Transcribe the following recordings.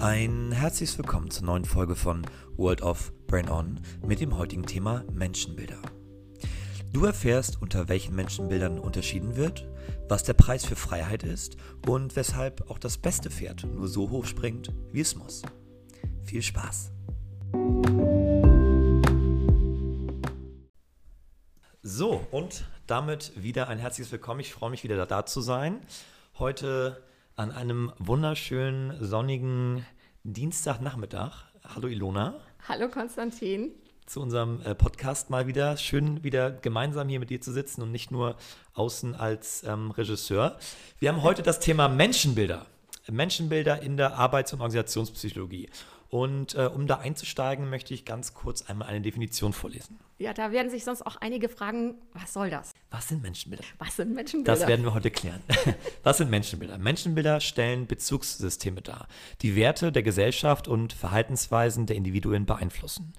Ein herzliches Willkommen zur neuen Folge von World of Brain On mit dem heutigen Thema Menschenbilder. Du erfährst, unter welchen Menschenbildern unterschieden wird, was der Preis für Freiheit ist und weshalb auch das beste Pferd nur so hoch springt, wie es muss. Viel Spaß! So, und damit wieder ein herzliches Willkommen. Ich freue mich wieder da zu sein. Heute an einem wunderschönen sonnigen Dienstagnachmittag. Hallo Ilona. Hallo Konstantin. Zu unserem äh, Podcast mal wieder. Schön wieder gemeinsam hier mit dir zu sitzen und nicht nur außen als ähm, Regisseur. Wir haben heute das Thema Menschenbilder. Menschenbilder in der Arbeits- und Organisationspsychologie. Und äh, um da einzusteigen, möchte ich ganz kurz einmal eine Definition vorlesen. Ja, da werden sich sonst auch einige fragen, was soll das? Was sind Menschenbilder? Was sind Menschenbilder? Das werden wir heute klären. was sind Menschenbilder? Menschenbilder stellen Bezugssysteme dar, die Werte der Gesellschaft und Verhaltensweisen der Individuen beeinflussen.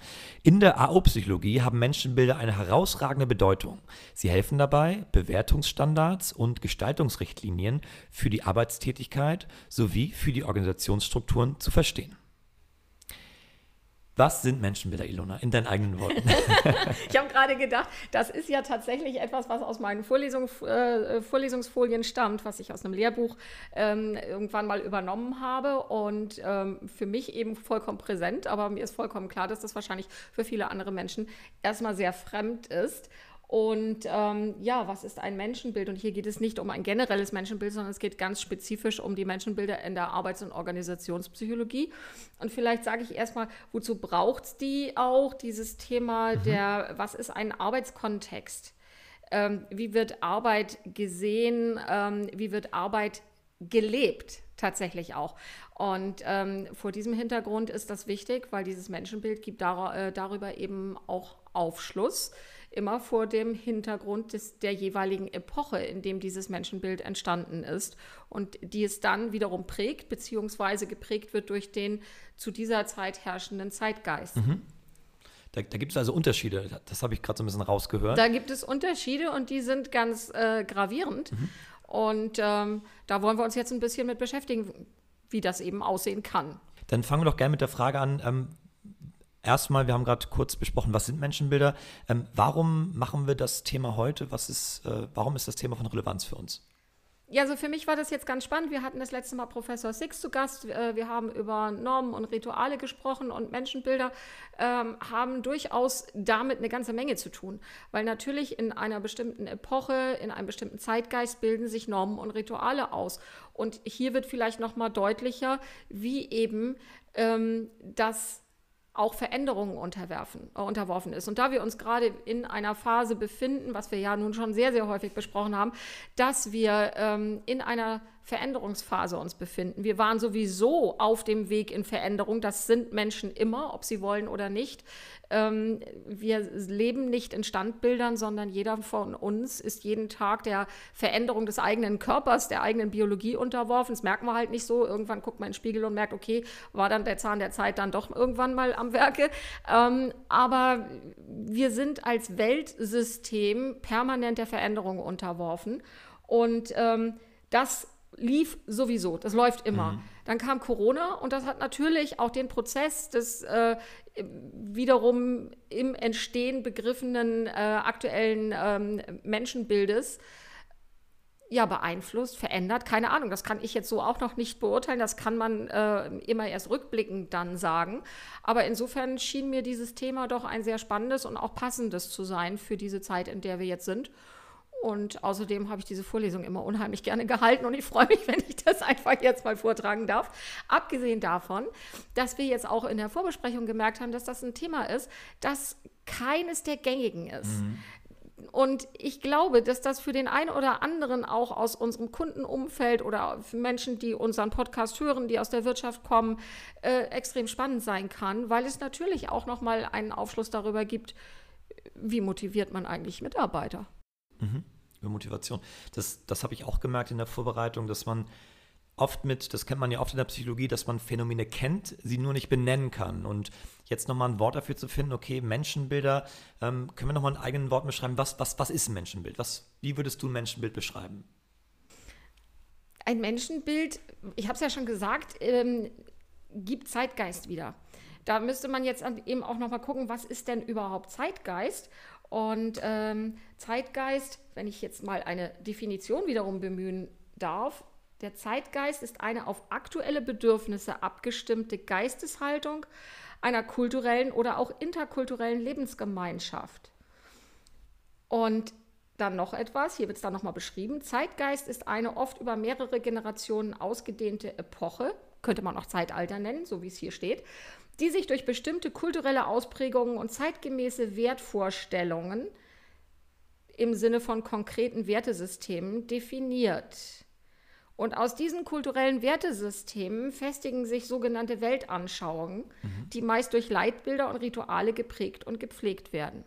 In der AO-Psychologie haben Menschenbilder eine herausragende Bedeutung. Sie helfen dabei, Bewertungsstandards und Gestaltungsrichtlinien für die Arbeitstätigkeit sowie für die Organisationsstrukturen zu verstehen. Was sind Menschenbilder, Ilona, in deinen eigenen Worten? ich habe gerade gedacht, das ist ja tatsächlich etwas, was aus meinen Vorlesung, äh, Vorlesungsfolien stammt, was ich aus einem Lehrbuch ähm, irgendwann mal übernommen habe und ähm, für mich eben vollkommen präsent, aber mir ist vollkommen klar, dass das wahrscheinlich für viele andere Menschen erstmal sehr fremd ist. Und ähm, ja, was ist ein Menschenbild? Und hier geht es nicht um ein generelles Menschenbild, sondern es geht ganz spezifisch um die Menschenbilder in der Arbeits- und Organisationspsychologie. Und vielleicht sage ich erstmal, wozu braucht es die auch, dieses Thema mhm. der, was ist ein Arbeitskontext? Ähm, wie wird Arbeit gesehen? Ähm, wie wird Arbeit gelebt? tatsächlich auch. Und ähm, vor diesem Hintergrund ist das wichtig, weil dieses Menschenbild gibt dar äh, darüber eben auch Aufschluss immer vor dem Hintergrund des, der jeweiligen Epoche, in dem dieses Menschenbild entstanden ist und die es dann wiederum prägt, beziehungsweise geprägt wird durch den zu dieser Zeit herrschenden Zeitgeist. Mhm. Da, da, gibt es also Unterschiede, das habe ich gerade so ein bisschen rausgehört. Da gibt es Unterschiede und die sind ganz äh, gravierend. Mhm. Und ähm, da wollen wir uns jetzt ein bisschen mit beschäftigen, wie das eben aussehen kann. Dann fangen wir doch gerne mit der Frage an, ähm, Erstmal, wir haben gerade kurz besprochen, was sind Menschenbilder? Ähm, warum machen wir das Thema heute? Was ist, äh, warum ist das Thema von Relevanz für uns? Ja, also für mich war das jetzt ganz spannend. Wir hatten das letzte Mal Professor Six zu Gast. Äh, wir haben über Normen und Rituale gesprochen und Menschenbilder ähm, haben durchaus damit eine ganze Menge zu tun. Weil natürlich in einer bestimmten Epoche, in einem bestimmten Zeitgeist bilden sich Normen und Rituale aus. Und hier wird vielleicht nochmal deutlicher, wie eben ähm, das auch Veränderungen unterwerfen, äh, unterworfen ist. Und da wir uns gerade in einer Phase befinden, was wir ja nun schon sehr, sehr häufig besprochen haben, dass wir ähm, in einer Veränderungsphase uns befinden. Wir waren sowieso auf dem Weg in Veränderung. Das sind Menschen immer, ob sie wollen oder nicht. Ähm, wir leben nicht in Standbildern, sondern jeder von uns ist jeden Tag der Veränderung des eigenen Körpers, der eigenen Biologie unterworfen. Das merken wir halt nicht so. Irgendwann guckt man in den Spiegel und merkt, okay, war dann der Zahn der Zeit dann doch irgendwann mal am Werke. Ähm, aber wir sind als Weltsystem permanent der Veränderung unterworfen. Und ähm, das lief sowieso, das läuft immer. Mhm. Dann kam Corona und das hat natürlich auch den Prozess des äh, wiederum im Entstehen begriffenen äh, aktuellen ähm, Menschenbildes ja, beeinflusst, verändert. Keine Ahnung, das kann ich jetzt so auch noch nicht beurteilen. Das kann man äh, immer erst rückblickend dann sagen. Aber insofern schien mir dieses Thema doch ein sehr spannendes und auch passendes zu sein für diese Zeit, in der wir jetzt sind. Und außerdem habe ich diese Vorlesung immer unheimlich gerne gehalten und ich freue mich, wenn ich das einfach jetzt mal vortragen darf. Abgesehen davon, dass wir jetzt auch in der Vorbesprechung gemerkt haben, dass das ein Thema ist, das keines der gängigen ist. Mhm. Und ich glaube, dass das für den einen oder anderen auch aus unserem Kundenumfeld oder für Menschen, die unseren Podcast hören, die aus der Wirtschaft kommen, äh, extrem spannend sein kann, weil es natürlich auch nochmal einen Aufschluss darüber gibt, wie motiviert man eigentlich Mitarbeiter. Mhm. Über Motivation. Das, das habe ich auch gemerkt in der Vorbereitung, dass man oft mit, das kennt man ja oft in der Psychologie, dass man Phänomene kennt, sie nur nicht benennen kann. Und jetzt nochmal ein Wort dafür zu finden, okay, Menschenbilder, ähm, können wir nochmal ein eigenes Wort beschreiben? Was, was, was ist ein Menschenbild? Was, wie würdest du ein Menschenbild beschreiben? Ein Menschenbild, ich habe es ja schon gesagt, ähm, gibt Zeitgeist wieder. Da müsste man jetzt eben auch nochmal gucken, was ist denn überhaupt Zeitgeist? Und ähm, Zeitgeist, wenn ich jetzt mal eine Definition wiederum bemühen darf, der Zeitgeist ist eine auf aktuelle Bedürfnisse abgestimmte Geisteshaltung einer kulturellen oder auch interkulturellen Lebensgemeinschaft. Und dann noch etwas, hier wird es dann nochmal beschrieben. Zeitgeist ist eine oft über mehrere Generationen ausgedehnte Epoche, könnte man auch Zeitalter nennen, so wie es hier steht, die sich durch bestimmte kulturelle Ausprägungen und zeitgemäße Wertvorstellungen im Sinne von konkreten Wertesystemen definiert. Und aus diesen kulturellen Wertesystemen festigen sich sogenannte Weltanschauungen, mhm. die meist durch Leitbilder und Rituale geprägt und gepflegt werden.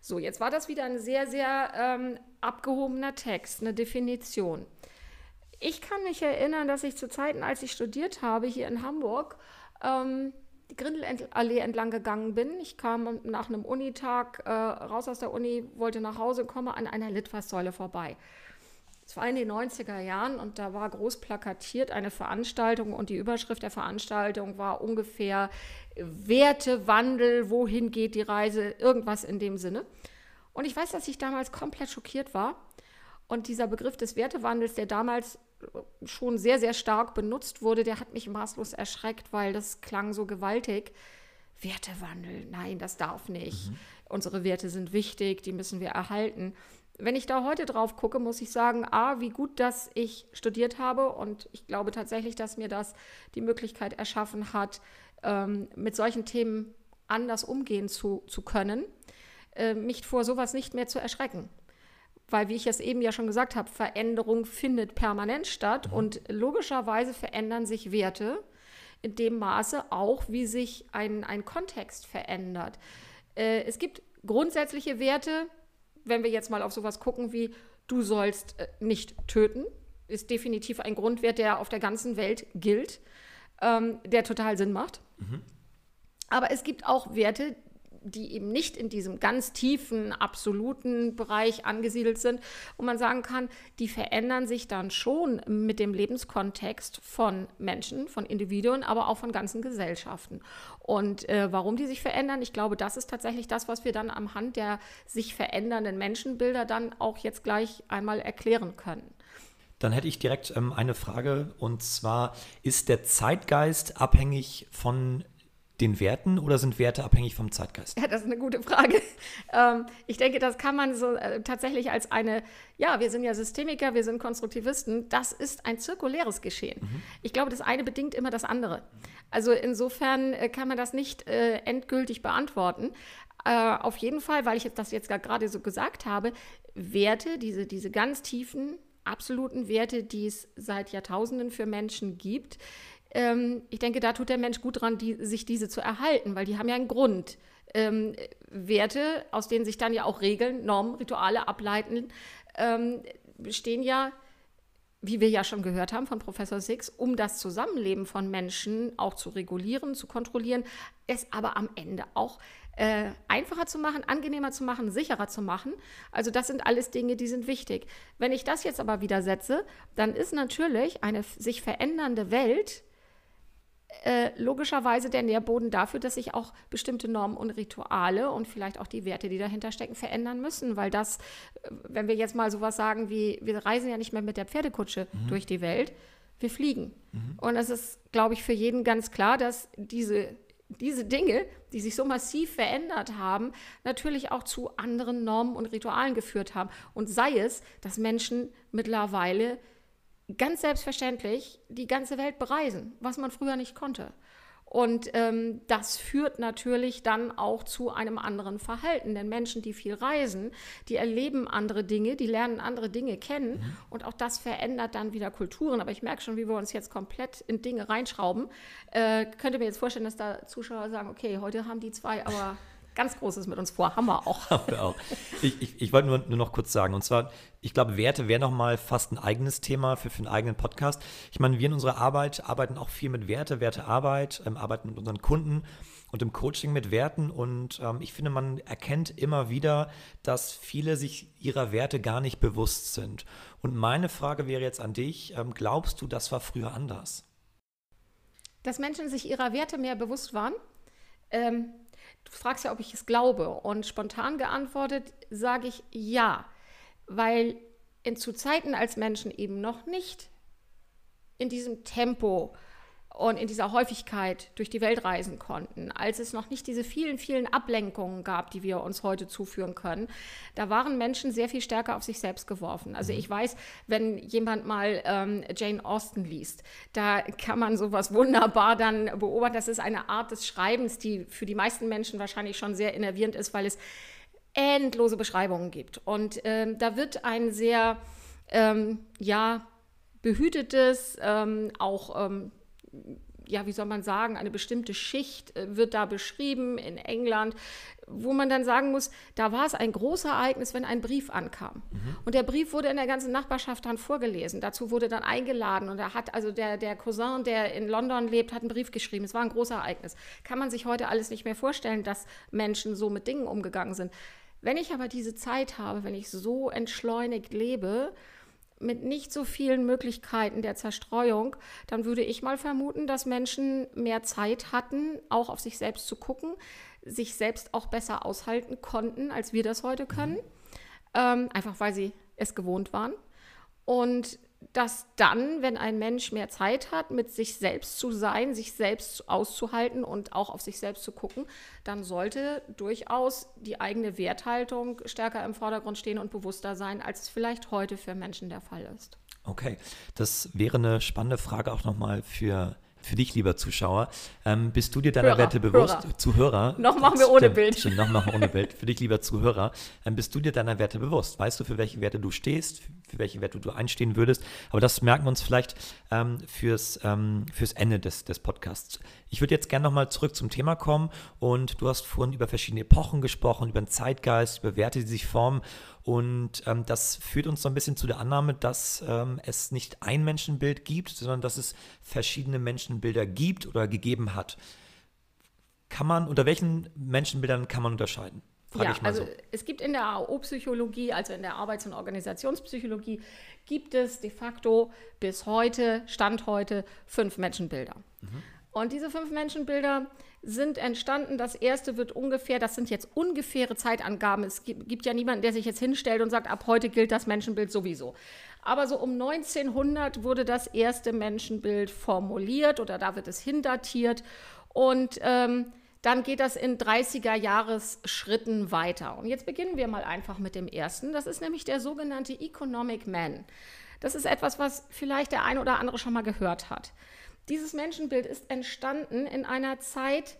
So, jetzt war das wieder ein sehr, sehr ähm, abgehobener Text, eine Definition. Ich kann mich erinnern, dass ich zu Zeiten, als ich studiert habe hier in Hamburg, ähm, die Grindelallee entlang gegangen bin. Ich kam nach einem Unitag äh, raus aus der Uni, wollte nach Hause, komme an einer Litfaßsäule vorbei. Es war in den 90er Jahren und da war groß plakatiert eine Veranstaltung und die Überschrift der Veranstaltung war ungefähr Wertewandel, wohin geht die Reise, irgendwas in dem Sinne. Und ich weiß, dass ich damals komplett schockiert war. Und dieser Begriff des Wertewandels, der damals schon sehr, sehr stark benutzt wurde, der hat mich maßlos erschreckt, weil das klang so gewaltig. Wertewandel, nein, das darf nicht. Mhm. Unsere Werte sind wichtig, die müssen wir erhalten wenn ich da heute drauf gucke, muss ich sagen, a, wie gut, dass ich studiert habe und ich glaube tatsächlich, dass mir das die Möglichkeit erschaffen hat, ähm, mit solchen Themen anders umgehen zu, zu können, äh, mich vor sowas nicht mehr zu erschrecken. Weil, wie ich es eben ja schon gesagt habe, Veränderung findet permanent statt mhm. und logischerweise verändern sich Werte in dem Maße auch, wie sich ein, ein Kontext verändert. Äh, es gibt grundsätzliche Werte, wenn wir jetzt mal auf sowas gucken wie, du sollst äh, nicht töten, ist definitiv ein Grundwert, der auf der ganzen Welt gilt, ähm, der total Sinn macht. Mhm. Aber es gibt auch Werte, die eben nicht in diesem ganz tiefen, absoluten Bereich angesiedelt sind, wo man sagen kann, die verändern sich dann schon mit dem Lebenskontext von Menschen, von Individuen, aber auch von ganzen Gesellschaften. Und äh, warum die sich verändern, ich glaube, das ist tatsächlich das, was wir dann am Hand der sich verändernden Menschenbilder dann auch jetzt gleich einmal erklären können. Dann hätte ich direkt ähm, eine Frage und zwar, ist der Zeitgeist abhängig von den Werten oder sind Werte abhängig vom Zeitgeist? Ja, das ist eine gute Frage. Ähm, ich denke, das kann man so äh, tatsächlich als eine, ja, wir sind ja Systemiker, wir sind Konstruktivisten, das ist ein zirkuläres Geschehen. Mhm. Ich glaube, das eine bedingt immer das andere. Also insofern äh, kann man das nicht äh, endgültig beantworten. Äh, auf jeden Fall, weil ich das jetzt gerade so gesagt habe, Werte, diese, diese ganz tiefen, absoluten Werte, die es seit Jahrtausenden für Menschen gibt, ähm, ich denke, da tut der Mensch gut dran, die, sich diese zu erhalten, weil die haben ja einen Grund. Ähm, Werte, aus denen sich dann ja auch Regeln, Normen, Rituale ableiten, ähm, bestehen ja, wie wir ja schon gehört haben von Professor Six, um das Zusammenleben von Menschen auch zu regulieren, zu kontrollieren, es aber am Ende auch äh, einfacher zu machen, angenehmer zu machen, sicherer zu machen. Also das sind alles Dinge, die sind wichtig. Wenn ich das jetzt aber widersetze, dann ist natürlich eine sich verändernde Welt äh, logischerweise der Nährboden dafür, dass sich auch bestimmte Normen und Rituale und vielleicht auch die Werte, die dahinter stecken, verändern müssen. Weil das, äh, wenn wir jetzt mal sowas sagen wie, wir reisen ja nicht mehr mit der Pferdekutsche mhm. durch die Welt, wir fliegen. Mhm. Und es ist, glaube ich, für jeden ganz klar, dass diese, diese Dinge, die sich so massiv verändert haben, natürlich auch zu anderen Normen und Ritualen geführt haben. Und sei es, dass Menschen mittlerweile ganz selbstverständlich die ganze Welt bereisen, was man früher nicht konnte. Und ähm, das führt natürlich dann auch zu einem anderen Verhalten. Denn Menschen, die viel reisen, die erleben andere Dinge, die lernen andere Dinge kennen. Mhm. Und auch das verändert dann wieder Kulturen. Aber ich merke schon, wie wir uns jetzt komplett in Dinge reinschrauben. Äh, könnte mir jetzt vorstellen, dass da Zuschauer sagen, okay, heute haben die zwei aber ganz Großes mit uns vor. Haben wir auch. Haben wir auch. Ich, ich, ich wollte nur, nur noch kurz sagen, und zwar, ich glaube, Werte wäre nochmal fast ein eigenes Thema für, für einen eigenen Podcast. Ich meine, wir in unserer Arbeit arbeiten auch viel mit Werte, Wertearbeit, ähm, arbeiten mit unseren Kunden und im Coaching mit Werten. Und ähm, ich finde, man erkennt immer wieder, dass viele sich ihrer Werte gar nicht bewusst sind. Und meine Frage wäre jetzt an dich, ähm, glaubst du, das war früher anders? dass Menschen sich ihrer Werte mehr bewusst waren. Ähm, du fragst ja, ob ich es glaube. Und spontan geantwortet sage ich ja, weil in, zu Zeiten, als Menschen eben noch nicht in diesem Tempo und in dieser Häufigkeit durch die Welt reisen konnten, als es noch nicht diese vielen, vielen Ablenkungen gab, die wir uns heute zuführen können, da waren Menschen sehr viel stärker auf sich selbst geworfen. Also mhm. ich weiß, wenn jemand mal ähm, Jane Austen liest, da kann man sowas wunderbar dann beobachten. Das ist eine Art des Schreibens, die für die meisten Menschen wahrscheinlich schon sehr innervierend ist, weil es endlose Beschreibungen gibt. Und ähm, da wird ein sehr, ähm, ja, behütetes, ähm, auch ähm, ja, wie soll man sagen, eine bestimmte Schicht äh, wird da beschrieben in England, wo man dann sagen muss, da war es ein großes Ereignis, wenn ein Brief ankam. Mhm. Und der Brief wurde in der ganzen Nachbarschaft dann vorgelesen. Dazu wurde dann eingeladen und er hat, also der, der Cousin, der in London lebt, hat einen Brief geschrieben. Es war ein großes Ereignis. Kann man sich heute alles nicht mehr vorstellen, dass Menschen so mit Dingen umgegangen sind. Wenn ich aber diese Zeit habe, wenn ich so entschleunigt lebe, mit nicht so vielen Möglichkeiten der Zerstreuung, dann würde ich mal vermuten, dass Menschen mehr Zeit hatten, auch auf sich selbst zu gucken, sich selbst auch besser aushalten konnten, als wir das heute können, mhm. ähm, einfach weil sie es gewohnt waren. Und dass dann, wenn ein Mensch mehr Zeit hat, mit sich selbst zu sein, sich selbst auszuhalten und auch auf sich selbst zu gucken, dann sollte durchaus die eigene Werthaltung stärker im Vordergrund stehen und bewusster sein, als es vielleicht heute für Menschen der Fall ist. Okay, das wäre eine spannende Frage auch nochmal für für dich, lieber Zuschauer, ähm, bist du dir deiner Hörer, Werte bewusst? Hörer. Zuhörer. Noch machen wir ohne stimmt, Bild. Stimmt, noch machen wir ohne Bild. Für dich, lieber Zuhörer, ähm, bist du dir deiner Werte bewusst? Weißt du, für welche Werte du stehst, für welche Werte du einstehen würdest? Aber das merken wir uns vielleicht ähm, fürs, ähm, fürs Ende des, des Podcasts. Ich würde jetzt gerne nochmal zurück zum Thema kommen und du hast vorhin über verschiedene Epochen gesprochen, über den Zeitgeist, über Werte, die sich formen und ähm, das führt uns so ein bisschen zu der Annahme, dass ähm, es nicht ein Menschenbild gibt, sondern dass es verschiedene Menschenbilder gibt oder gegeben hat. Kann man, unter welchen Menschenbildern kann man unterscheiden? Ja, also so. es gibt in der AO-Psychologie, also in der Arbeits- und Organisationspsychologie, gibt es de facto bis heute, Stand heute, fünf Menschenbilder. Mhm. Und diese fünf Menschenbilder sind entstanden. Das erste wird ungefähr, das sind jetzt ungefähre Zeitangaben. Es gibt, ja niemanden, der sich jetzt hinstellt und sagt, ab heute gilt das Menschenbild sowieso. Aber so um 1900 wurde das erste Menschenbild formuliert oder da wird es hindatiert. Und ähm, dann geht das in 30er-Jahres-Schritten weiter. Und jetzt beginnen wir mal einfach mit dem ersten. Das ist nämlich der sogenannte Economic Man. Das ist etwas, was vielleicht der eine oder andere schon mal gehört hat. Dieses Menschenbild ist entstanden in einer Zeit,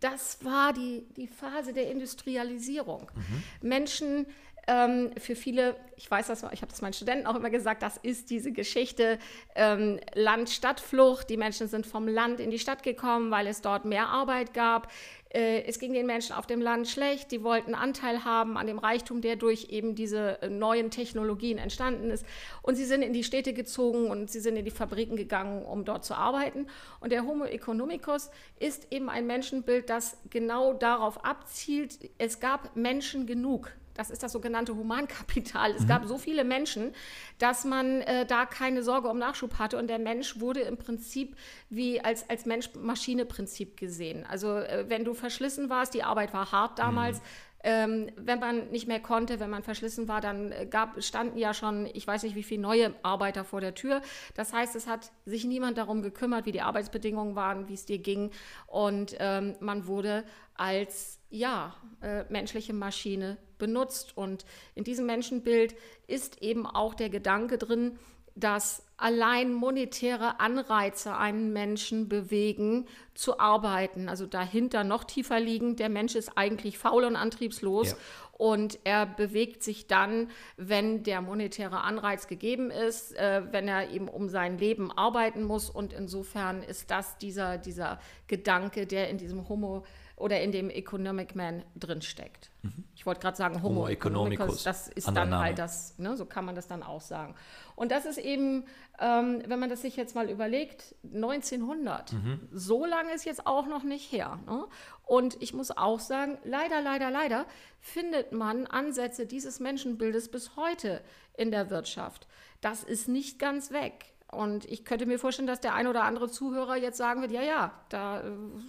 das war die, die Phase der Industrialisierung. Mhm. Menschen, ähm, für viele, ich weiß das, ich habe das meinen Studenten auch immer gesagt, das ist diese Geschichte ähm, Land-Stadt-Flucht. Die Menschen sind vom Land in die Stadt gekommen, weil es dort mehr Arbeit gab. Äh, es ging den Menschen auf dem Land schlecht, die wollten Anteil haben an dem Reichtum, der durch eben diese äh, neuen Technologien entstanden ist. Und sie sind in die Städte gezogen und sie sind in die Fabriken gegangen, um dort zu arbeiten. Und der Homo economicus ist eben ein Menschenbild, das genau darauf abzielt, es gab Menschen genug. Das ist das sogenannte Humankapital. Es mhm. gab so viele Menschen, dass man äh, da keine Sorge um Nachschub hatte. Und der Mensch wurde im Prinzip wie als, als Mensch-Maschine-Prinzip gesehen. Also äh, wenn du verschlissen warst, die Arbeit war hart damals, mhm. Ähm, wenn man nicht mehr konnte, wenn man verschlissen war, dann äh, gab, standen ja schon, ich weiß nicht, wie viele neue Arbeiter vor der Tür. Das heißt, es hat sich niemand darum gekümmert, wie die Arbeitsbedingungen waren, wie es dir ging. Und ähm, man wurde als ja, äh, menschliche Maschine benutzt. Und in diesem Menschenbild ist eben auch der Gedanke drin, dass allein monetäre Anreize einen Menschen bewegen, zu arbeiten. Also dahinter noch tiefer liegend, der Mensch ist eigentlich faul und antriebslos. Ja. Und er bewegt sich dann, wenn der monetäre Anreiz gegeben ist, äh, wenn er eben um sein Leben arbeiten muss. Und insofern ist das dieser, dieser Gedanke, der in diesem Homo oder in dem Economic Man drinsteckt. Mhm. Ich wollte gerade sagen Homo, Homo economicus, das ist dann Name. halt das, ne, so kann man das dann auch sagen. Und das ist eben, ähm, wenn man das sich jetzt mal überlegt, 1900, mhm. so lange ist jetzt auch noch nicht her. Ne? Und ich muss auch sagen, leider, leider, leider findet man Ansätze dieses Menschenbildes bis heute in der Wirtschaft. Das ist nicht ganz weg. Und ich könnte mir vorstellen, dass der ein oder andere Zuhörer jetzt sagen wird, ja, ja, da,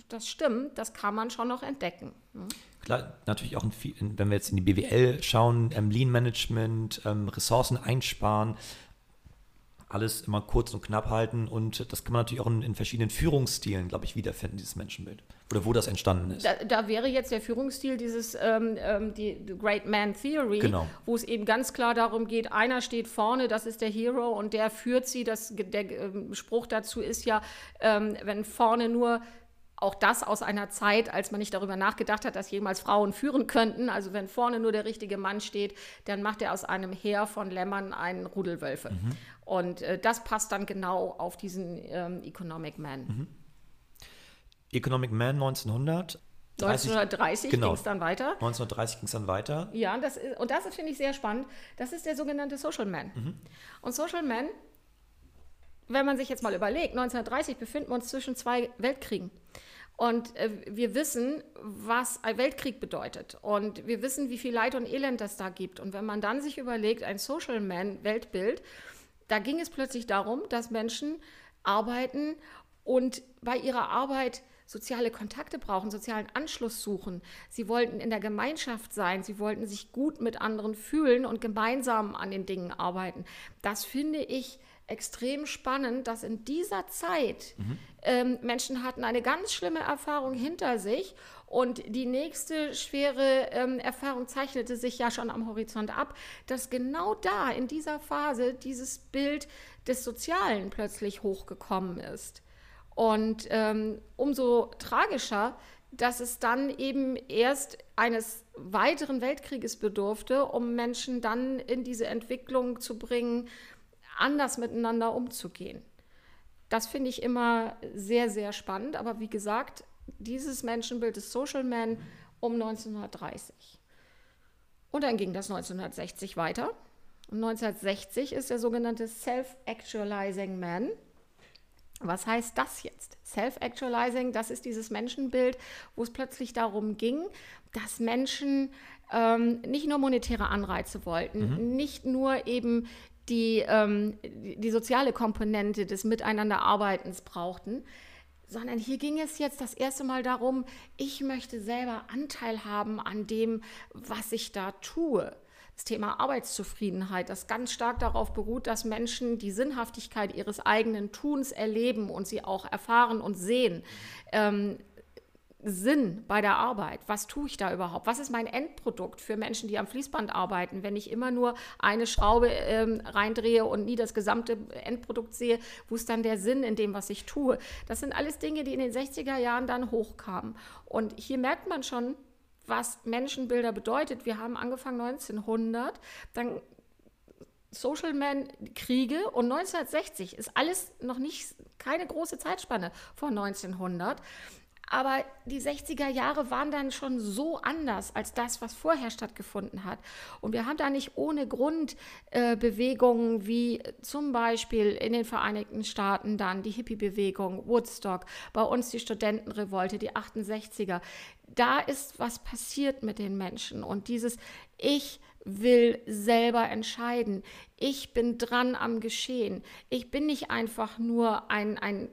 das stimmt, das kann man schon noch entdecken. Ne? Klar, natürlich auch, in, wenn wir jetzt in die BWL schauen, ähm, Lean Management, ähm, Ressourcen einsparen, alles immer kurz und knapp halten und das kann man natürlich auch in, in verschiedenen Führungsstilen, glaube ich, wiederfinden, dieses Menschenbild. Oder wo das entstanden ist. Da, da wäre jetzt der Führungsstil dieses ähm, ähm die, Great Man Theory, genau. wo es eben ganz klar darum geht, einer steht vorne, das ist der Hero und der führt sie. Das, der ähm, Spruch dazu ist ja, ähm, wenn vorne nur auch das aus einer Zeit, als man nicht darüber nachgedacht hat, dass jemals Frauen führen könnten. Also wenn vorne nur der richtige Mann steht, dann macht er aus einem Heer von Lämmern einen Rudelwölfe. Mhm. Und äh, das passt dann genau auf diesen ähm, Economic Man. Mhm. Economic Man 1900. 1930 genau. ging es dann weiter. 1930 ging es dann weiter. Ja, das ist, und das finde ich sehr spannend. Das ist der sogenannte Social Man. Mhm. Und Social Man, wenn man sich jetzt mal überlegt, 1930 befinden wir uns zwischen zwei Weltkriegen. Und äh, wir wissen, was ein Weltkrieg bedeutet. Und wir wissen, wie viel Leid und Elend es da gibt. Und wenn man dann sich überlegt, ein Social Man-Weltbild, da ging es plötzlich darum, dass Menschen arbeiten und bei ihrer Arbeit soziale Kontakte brauchen, sozialen Anschluss suchen. Sie wollten in der Gemeinschaft sein, sie wollten sich gut mit anderen fühlen und gemeinsam an den Dingen arbeiten. Das finde ich extrem spannend, dass in dieser Zeit mhm. ähm, Menschen hatten eine ganz schlimme Erfahrung hinter sich und die nächste schwere ähm, Erfahrung zeichnete sich ja schon am Horizont ab, dass genau da in dieser Phase dieses Bild des Sozialen plötzlich hochgekommen ist. Und ähm, umso tragischer, dass es dann eben erst eines weiteren Weltkrieges bedurfte, um Menschen dann in diese Entwicklung zu bringen, anders miteinander umzugehen. Das finde ich immer sehr, sehr spannend. Aber wie gesagt, dieses Menschenbild des Social Man um 1930. Und dann ging das 1960 weiter. Und 1960 ist der sogenannte Self-Actualizing Man. Was heißt das jetzt? Self-Actualizing, das ist dieses Menschenbild, wo es plötzlich darum ging, dass Menschen ähm, nicht nur monetäre Anreize wollten, mhm. nicht nur eben die, ähm, die soziale Komponente des Miteinanderarbeitens brauchten, sondern hier ging es jetzt das erste Mal darum, ich möchte selber Anteil haben an dem, was ich da tue. Das Thema Arbeitszufriedenheit, das ganz stark darauf beruht, dass Menschen die Sinnhaftigkeit ihres eigenen Tuns erleben und sie auch erfahren und sehen. Ähm, Sinn bei der Arbeit? Was tue ich da überhaupt? Was ist mein Endprodukt für Menschen, die am Fließband arbeiten? Wenn ich immer nur eine Schraube ähm, reindrehe und nie das gesamte Endprodukt sehe, wo ist dann der Sinn in dem, was ich tue? Das sind alles Dinge, die in den 60er Jahren dann hochkamen. Und hier merkt man schon, was Menschenbilder bedeutet. Wir haben angefangen 1900, dann Social Man Kriege und 1960 ist alles noch nicht keine große Zeitspanne vor 1900. Aber die 60er Jahre waren dann schon so anders als das, was vorher stattgefunden hat. Und wir haben da nicht ohne Grund äh, Bewegungen wie zum Beispiel in den Vereinigten Staaten dann die Hippie-Bewegung, Woodstock, bei uns die Studentenrevolte, die 68er. Da ist was passiert mit den Menschen. Und dieses Ich will selber entscheiden. Ich bin dran am Geschehen. Ich bin nicht einfach nur ein, ein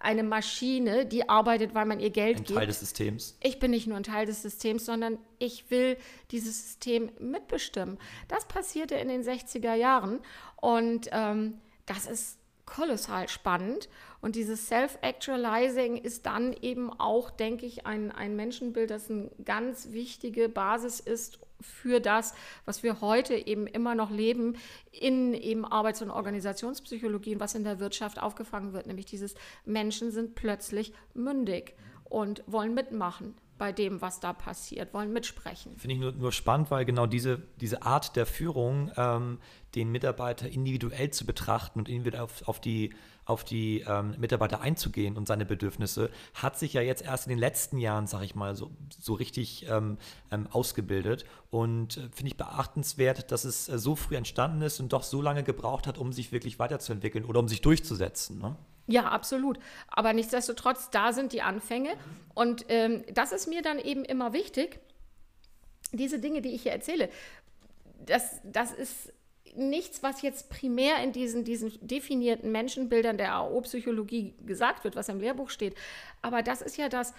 eine Maschine, die arbeitet, weil man ihr Geld ein gibt. Ein Teil des Systems. Ich bin nicht nur ein Teil des Systems, sondern ich will dieses System mitbestimmen. Das passierte in den 60er Jahren und ähm, das ist kolossal spannend. Und dieses Self-Actualizing ist dann eben auch, denke ich, ein, ein Menschenbild, das eine ganz wichtige Basis ist, für das, was wir heute eben immer noch leben in eben Arbeits- und Organisationspsychologie und was in der Wirtschaft aufgefangen wird, nämlich dieses Menschen sind plötzlich mündig und wollen mitmachen bei dem, was da passiert, wollen mitsprechen. Finde ich nur, nur spannend, weil genau diese, diese Art der Führung, ähm, den Mitarbeiter individuell zu betrachten und individuell auf, auf die, auf die ähm, Mitarbeiter einzugehen und seine Bedürfnisse, hat sich ja jetzt erst in den letzten Jahren, sage ich mal, so, so richtig ähm, ähm ausgebildet. Und äh, finde ich beachtenswert, dass es äh, so früh entstanden ist und doch so lange gebraucht hat, um sich wirklich weiterzuentwickeln oder um sich durchzusetzen. Ne? Ja, absolut. Aber nichtsdestotrotz, da sind die Anfänge. Und ähm, das ist mir dann eben immer wichtig, diese Dinge, die ich hier erzähle, das, das ist nichts, was jetzt primär in diesen, diesen definierten Menschenbildern der AO-Psychologie gesagt wird, was im Lehrbuch steht. Aber das ist ja das,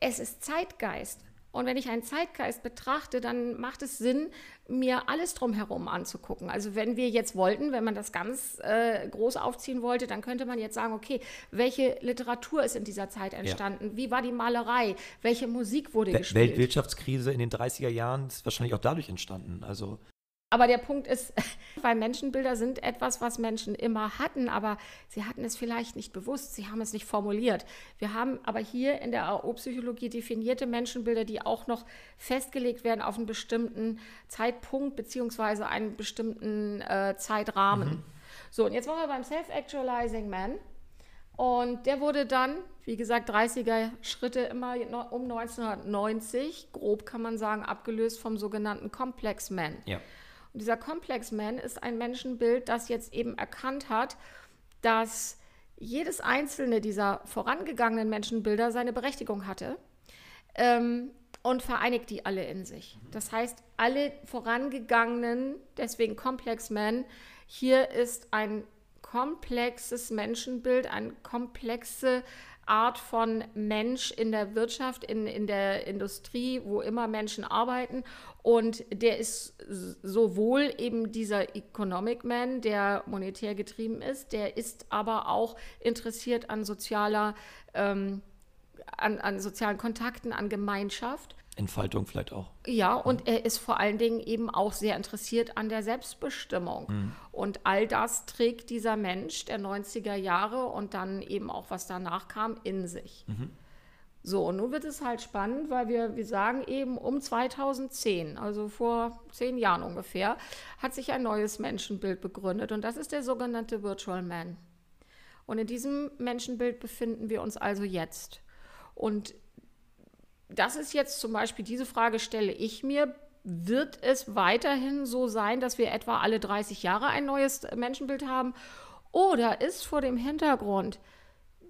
es ist Zeitgeist. Und wenn ich einen Zeitgeist betrachte, dann macht es Sinn, mir alles drumherum anzugucken. Also wenn wir jetzt wollten, wenn man das ganz äh, groß aufziehen wollte, dann könnte man jetzt sagen, okay, welche Literatur ist in dieser Zeit entstanden? Ja. Wie war die Malerei? Welche Musik wurde Der gespielt? Weltwirtschaftskrise in den 30er Jahren ist wahrscheinlich auch dadurch entstanden. Also aber der Punkt ist, weil Menschenbilder sind etwas, was Menschen immer hatten, aber sie hatten es vielleicht nicht bewusst, sie haben es nicht formuliert. Wir haben aber hier in der AO-Psychologie definierte Menschenbilder, die auch noch festgelegt werden auf einen bestimmten Zeitpunkt beziehungsweise einen bestimmten äh, Zeitrahmen. Mhm. So, und jetzt waren wir beim Self-Actualizing Man. Und der wurde dann, wie gesagt, 30er Schritte immer um 1990, grob kann man sagen, abgelöst vom sogenannten Complex Man. Ja. Dieser Complex Man ist ein Menschenbild, das jetzt eben erkannt hat, dass jedes einzelne dieser vorangegangenen Menschenbilder seine Berechtigung hatte ähm, und vereinigt die alle in sich. Das heißt, alle vorangegangenen, deswegen Complex Man, hier ist ein komplexes Menschenbild, eine komplexe Art von Mensch in der Wirtschaft, in, in der Industrie, wo immer Menschen arbeiten. Und der ist sowohl eben dieser Economic Man, der monetär getrieben ist, der ist aber auch interessiert an sozialer, ähm, an, an sozialen Kontakten, an Gemeinschaft. Entfaltung vielleicht auch. Ja, und er ist vor allen Dingen eben auch sehr interessiert an der Selbstbestimmung. Mhm. Und all das trägt dieser Mensch der 90er Jahre und dann eben auch, was danach kam, in sich. Mhm. So, und nun wird es halt spannend, weil wir, wir sagen eben um 2010, also vor zehn Jahren ungefähr, hat sich ein neues Menschenbild begründet und das ist der sogenannte Virtual Man. Und in diesem Menschenbild befinden wir uns also jetzt. Und das ist jetzt zum Beispiel, diese Frage stelle ich mir, wird es weiterhin so sein, dass wir etwa alle 30 Jahre ein neues Menschenbild haben? Oder ist vor dem Hintergrund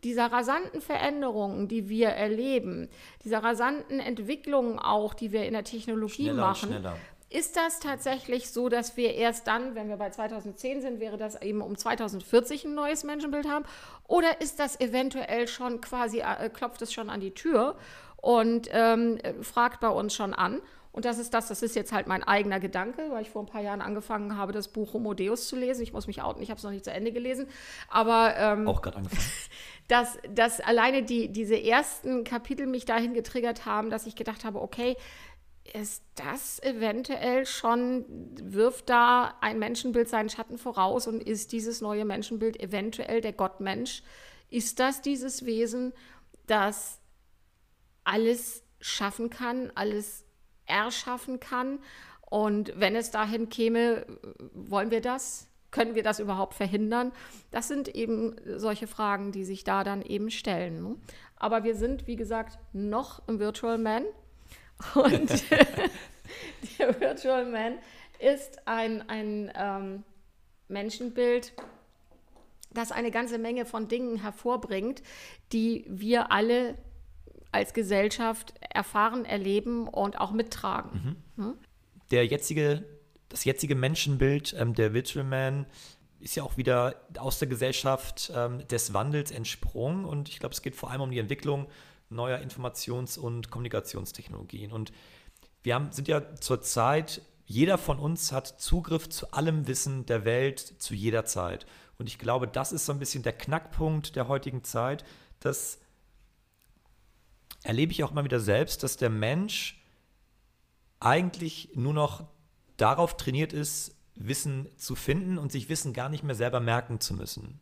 dieser rasanten Veränderungen, die wir erleben, dieser rasanten Entwicklungen auch, die wir in der Technologie schneller machen, ist das tatsächlich so, dass wir erst dann, wenn wir bei 2010 sind, wäre das eben um 2040 ein neues Menschenbild haben? Oder ist das eventuell schon quasi, äh, klopft es schon an die Tür und ähm, fragt bei uns schon an. Und das ist das, das ist jetzt halt mein eigener Gedanke, weil ich vor ein paar Jahren angefangen habe, das Buch Homo Deus zu lesen. Ich muss mich outen, ich habe es noch nicht zu Ende gelesen. Aber ähm, auch gerade angefangen. dass, dass alleine die, diese ersten Kapitel mich dahin getriggert haben, dass ich gedacht habe, okay, ist das eventuell schon, wirft da ein Menschenbild seinen Schatten voraus und ist dieses neue Menschenbild eventuell der Gottmensch? Ist das dieses Wesen, das alles schaffen kann, alles erschaffen kann. Und wenn es dahin käme, wollen wir das? Können wir das überhaupt verhindern? Das sind eben solche Fragen, die sich da dann eben stellen. Ne? Aber wir sind, wie gesagt, noch im Virtual Man. Und der Virtual Man ist ein, ein ähm, Menschenbild, das eine ganze Menge von Dingen hervorbringt, die wir alle als Gesellschaft erfahren, erleben und auch mittragen. Mhm. Hm? Der jetzige, das jetzige Menschenbild, ähm, der Man, ist ja auch wieder aus der Gesellschaft ähm, des Wandels entsprungen und ich glaube, es geht vor allem um die Entwicklung neuer Informations- und Kommunikationstechnologien. Und wir haben, sind ja zurzeit, jeder von uns hat Zugriff zu allem Wissen der Welt zu jeder Zeit. Und ich glaube, das ist so ein bisschen der Knackpunkt der heutigen Zeit, dass erlebe ich auch mal wieder selbst, dass der Mensch eigentlich nur noch darauf trainiert ist, Wissen zu finden und sich Wissen gar nicht mehr selber merken zu müssen.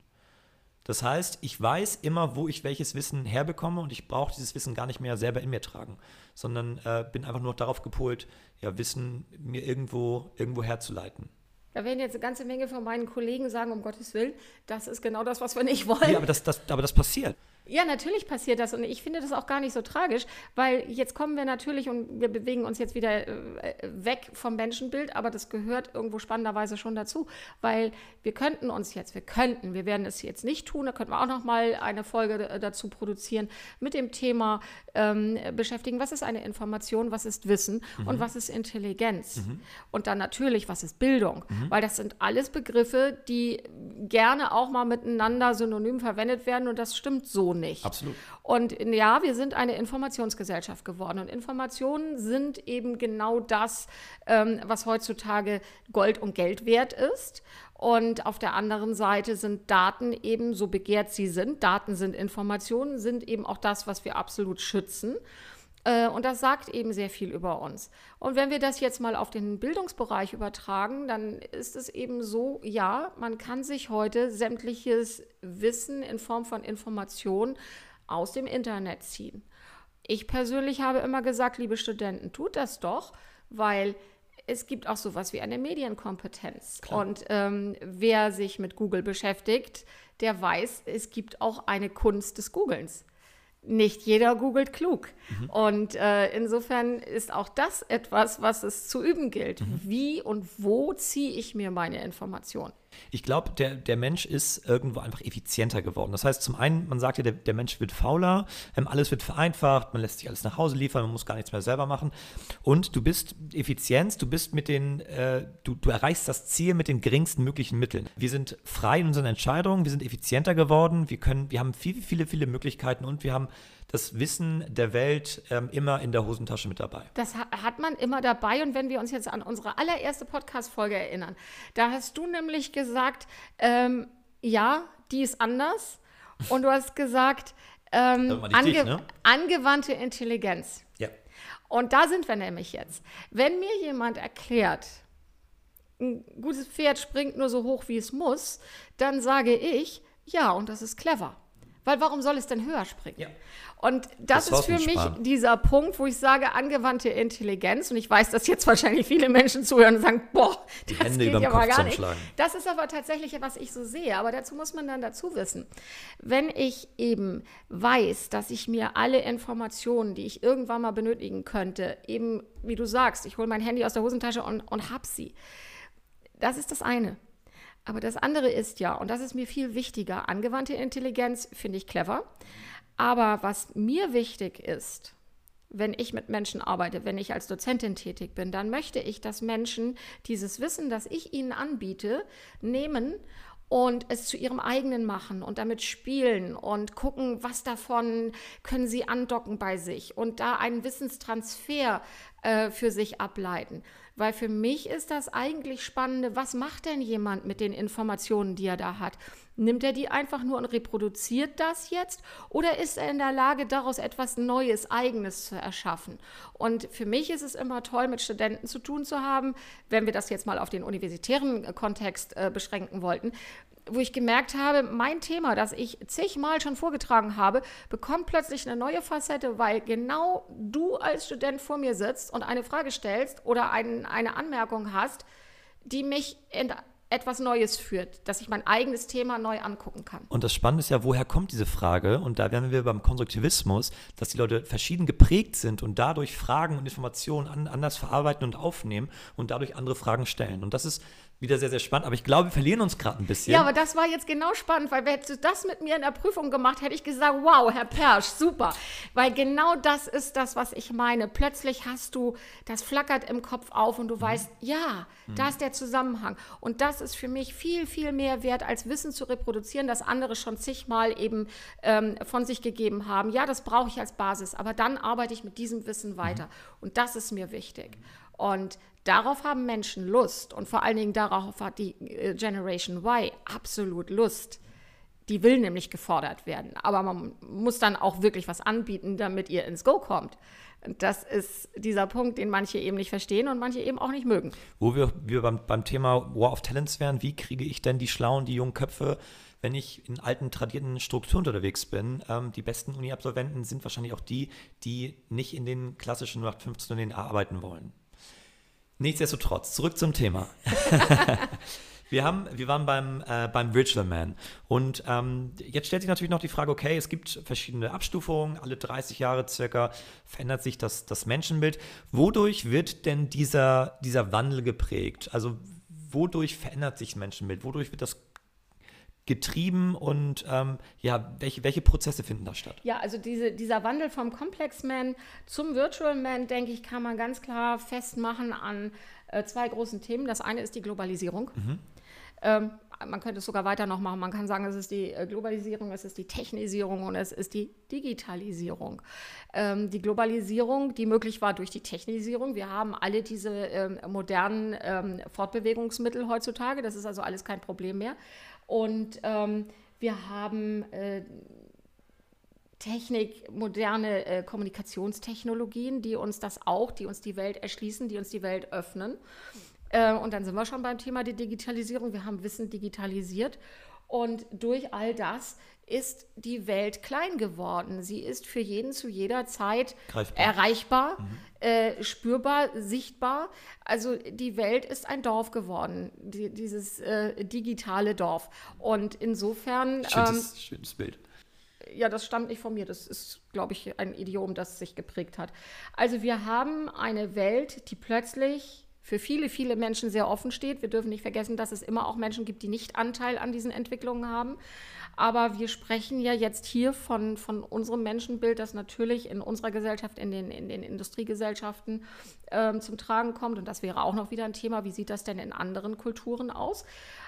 Das heißt, ich weiß immer, wo ich welches Wissen herbekomme und ich brauche dieses Wissen gar nicht mehr selber in mir tragen, sondern äh, bin einfach nur darauf gepolt, ja, Wissen mir irgendwo, irgendwo herzuleiten. Da werden jetzt eine ganze Menge von meinen Kollegen sagen, um Gottes Willen, das ist genau das, was wir nicht wollen. Ja, aber das, das, aber das passiert. Ja, natürlich passiert das und ich finde das auch gar nicht so tragisch, weil jetzt kommen wir natürlich und wir bewegen uns jetzt wieder äh, weg vom Menschenbild, aber das gehört irgendwo spannenderweise schon dazu, weil wir könnten uns jetzt, wir könnten, wir werden es jetzt nicht tun, da könnten wir auch noch mal eine Folge dazu produzieren, mit dem Thema ähm, beschäftigen, was ist eine Information, was ist Wissen mhm. und was ist Intelligenz mhm. und dann natürlich, was ist Bildung, mhm. weil das sind alles Begriffe, die gerne auch mal miteinander synonym verwendet werden und das stimmt so nicht. Absolut. Und ja, wir sind eine Informationsgesellschaft geworden. Und Informationen sind eben genau das, ähm, was heutzutage Gold und Geld wert ist. Und auf der anderen Seite sind Daten eben, so begehrt sie sind, Daten sind Informationen, sind eben auch das, was wir absolut schützen. Äh, und das sagt eben sehr viel über uns. Und wenn wir das jetzt mal auf den Bildungsbereich übertragen, dann ist es eben so, ja, man kann sich heute sämtliches Wissen in Form von Informationen aus dem Internet ziehen. Ich persönlich habe immer gesagt, liebe Studenten, tut das doch, weil es gibt auch sowas wie eine Medienkompetenz. Klar. Und ähm, wer sich mit Google beschäftigt, der weiß, es gibt auch eine Kunst des Googlens nicht jeder googelt klug. Mhm. Und äh, insofern ist auch das etwas, was es zu üben gilt. Mhm. Wie und wo ziehe ich mir meine Informationen? Ich glaube, der, der Mensch ist irgendwo einfach effizienter geworden. Das heißt, zum einen, man sagt ja, der, der Mensch wird fauler, ähm, alles wird vereinfacht, man lässt sich alles nach Hause liefern, man muss gar nichts mehr selber machen. Und du bist Effizienz, du bist mit den, äh, du, du erreichst das Ziel mit den geringsten möglichen Mitteln. Wir sind frei in unseren Entscheidungen, wir sind effizienter geworden, wir können, wir haben viele, viele, viele Möglichkeiten und wir haben das Wissen der Welt ähm, immer in der Hosentasche mit dabei. Das hat man immer dabei. Und wenn wir uns jetzt an unsere allererste Podcast-Folge erinnern, da hast du nämlich gesagt, ähm, ja, die ist anders. Und du hast gesagt, ähm, ange dich, ne? angewandte Intelligenz. Ja. Und da sind wir nämlich jetzt. Wenn mir jemand erklärt, ein gutes Pferd springt nur so hoch, wie es muss, dann sage ich, ja, und das ist clever. Weil warum soll es denn höher springen? Ja. Und das, das ist für mich dieser Punkt, wo ich sage, angewandte Intelligenz. Und ich weiß, dass jetzt wahrscheinlich viele Menschen zuhören und sagen, boah, Die das Hände geht ja mal gar nicht. Das ist aber tatsächlich, was ich so sehe. Aber dazu muss man dann dazu wissen. Wenn ich eben weiß, dass ich mir alle Informationen, die ich irgendwann mal benötigen könnte, eben, wie du sagst, ich hole mein Handy aus der Hosentasche und, und hab sie. Das ist das eine. Aber das andere ist ja, und das ist mir viel wichtiger, angewandte Intelligenz finde ich clever. Aber was mir wichtig ist, wenn ich mit Menschen arbeite, wenn ich als Dozentin tätig bin, dann möchte ich, dass Menschen dieses Wissen, das ich ihnen anbiete, nehmen und es zu ihrem eigenen machen und damit spielen und gucken, was davon können sie andocken bei sich und da einen Wissenstransfer äh, für sich ableiten. Weil für mich ist das eigentlich Spannende, was macht denn jemand mit den Informationen, die er da hat? Nimmt er die einfach nur und reproduziert das jetzt? Oder ist er in der Lage, daraus etwas Neues, Eigenes zu erschaffen? Und für mich ist es immer toll, mit Studenten zu tun zu haben, wenn wir das jetzt mal auf den universitären Kontext äh, beschränken wollten, wo ich gemerkt habe, mein Thema, das ich zigmal schon vorgetragen habe, bekommt plötzlich eine neue Facette, weil genau du als Student vor mir sitzt und eine Frage stellst oder ein, eine Anmerkung hast, die mich in etwas Neues führt, dass ich mein eigenes Thema neu angucken kann. Und das Spannende ist ja, woher kommt diese Frage? Und da wären wir beim Konstruktivismus, dass die Leute verschieden geprägt sind und dadurch Fragen und Informationen anders verarbeiten und aufnehmen und dadurch andere Fragen stellen. Und das ist wieder sehr, sehr spannend. Aber ich glaube, wir verlieren uns gerade ein bisschen. Ja, aber das war jetzt genau spannend, weil hättest du das mit mir in der Prüfung gemacht, hätte ich gesagt, wow, Herr Persch, super. Weil genau das ist das, was ich meine. Plötzlich hast du, das flackert im Kopf auf und du mhm. weißt, ja, mhm. da ist der Zusammenhang. Und das ist für mich viel, viel mehr wert, als Wissen zu reproduzieren, das andere schon zigmal eben ähm, von sich gegeben haben. Ja, das brauche ich als Basis, aber dann arbeite ich mit diesem Wissen weiter. Mhm. Und das ist mir wichtig. Und darauf haben Menschen Lust und vor allen Dingen darauf hat die äh, Generation Y absolut Lust. Die will nämlich gefordert werden. Aber man muss dann auch wirklich was anbieten, damit ihr ins Go kommt. Das ist dieser Punkt, den manche eben nicht verstehen und manche eben auch nicht mögen. Wo wir, wir beim, beim Thema War of Talents wären, wie kriege ich denn die schlauen, die jungen Köpfe, wenn ich in alten, tradierten Strukturen unterwegs bin? Ähm, die besten Uni-Absolventen sind wahrscheinlich auch die, die nicht in den klassischen 0815 arbeiten wollen. Nichtsdestotrotz, zurück zum Thema. Wir, haben, wir waren beim, äh, beim Virtual Man. Und ähm, jetzt stellt sich natürlich noch die Frage, okay, es gibt verschiedene Abstufungen, alle 30 Jahre circa verändert sich das, das Menschenbild. Wodurch wird denn dieser, dieser Wandel geprägt? Also wodurch verändert sich das Menschenbild? Wodurch wird das getrieben und ähm, ja, welche, welche Prozesse finden da statt? Ja, also diese, dieser Wandel vom Complex Man zum Virtual Man, denke ich, kann man ganz klar festmachen an äh, zwei großen Themen. Das eine ist die Globalisierung. Mhm. Ähm, man könnte es sogar weiter noch machen. Man kann sagen, es ist die äh, Globalisierung, es ist die Technisierung und es ist die Digitalisierung. Ähm, die Globalisierung, die möglich war durch die Technisierung. Wir haben alle diese ähm, modernen ähm, Fortbewegungsmittel heutzutage. Das ist also alles kein Problem mehr. Und ähm, wir haben äh, Technik, moderne äh, Kommunikationstechnologien, die uns das auch, die uns die Welt erschließen, die uns die Welt öffnen. Äh, und dann sind wir schon beim Thema der Digitalisierung. Wir haben Wissen digitalisiert. Und durch all das ist die Welt klein geworden. Sie ist für jeden zu jeder Zeit Greifbar. erreichbar, mhm. äh, spürbar, sichtbar. Also die Welt ist ein Dorf geworden, die, dieses äh, digitale Dorf. Und insofern. Schönes, ähm, schönes Bild. Ja, das stammt nicht von mir. Das ist, glaube ich, ein Idiom, das sich geprägt hat. Also wir haben eine Welt, die plötzlich für viele, viele Menschen sehr offen steht. Wir dürfen nicht vergessen, dass es immer auch Menschen gibt, die nicht Anteil an diesen Entwicklungen haben. Aber wir sprechen ja jetzt hier von, von unserem Menschenbild, das natürlich in unserer Gesellschaft, in den, in den Industriegesellschaften ähm, zum Tragen kommt. Und das wäre auch noch wieder ein Thema. Wie sieht das denn in anderen Kulturen aus?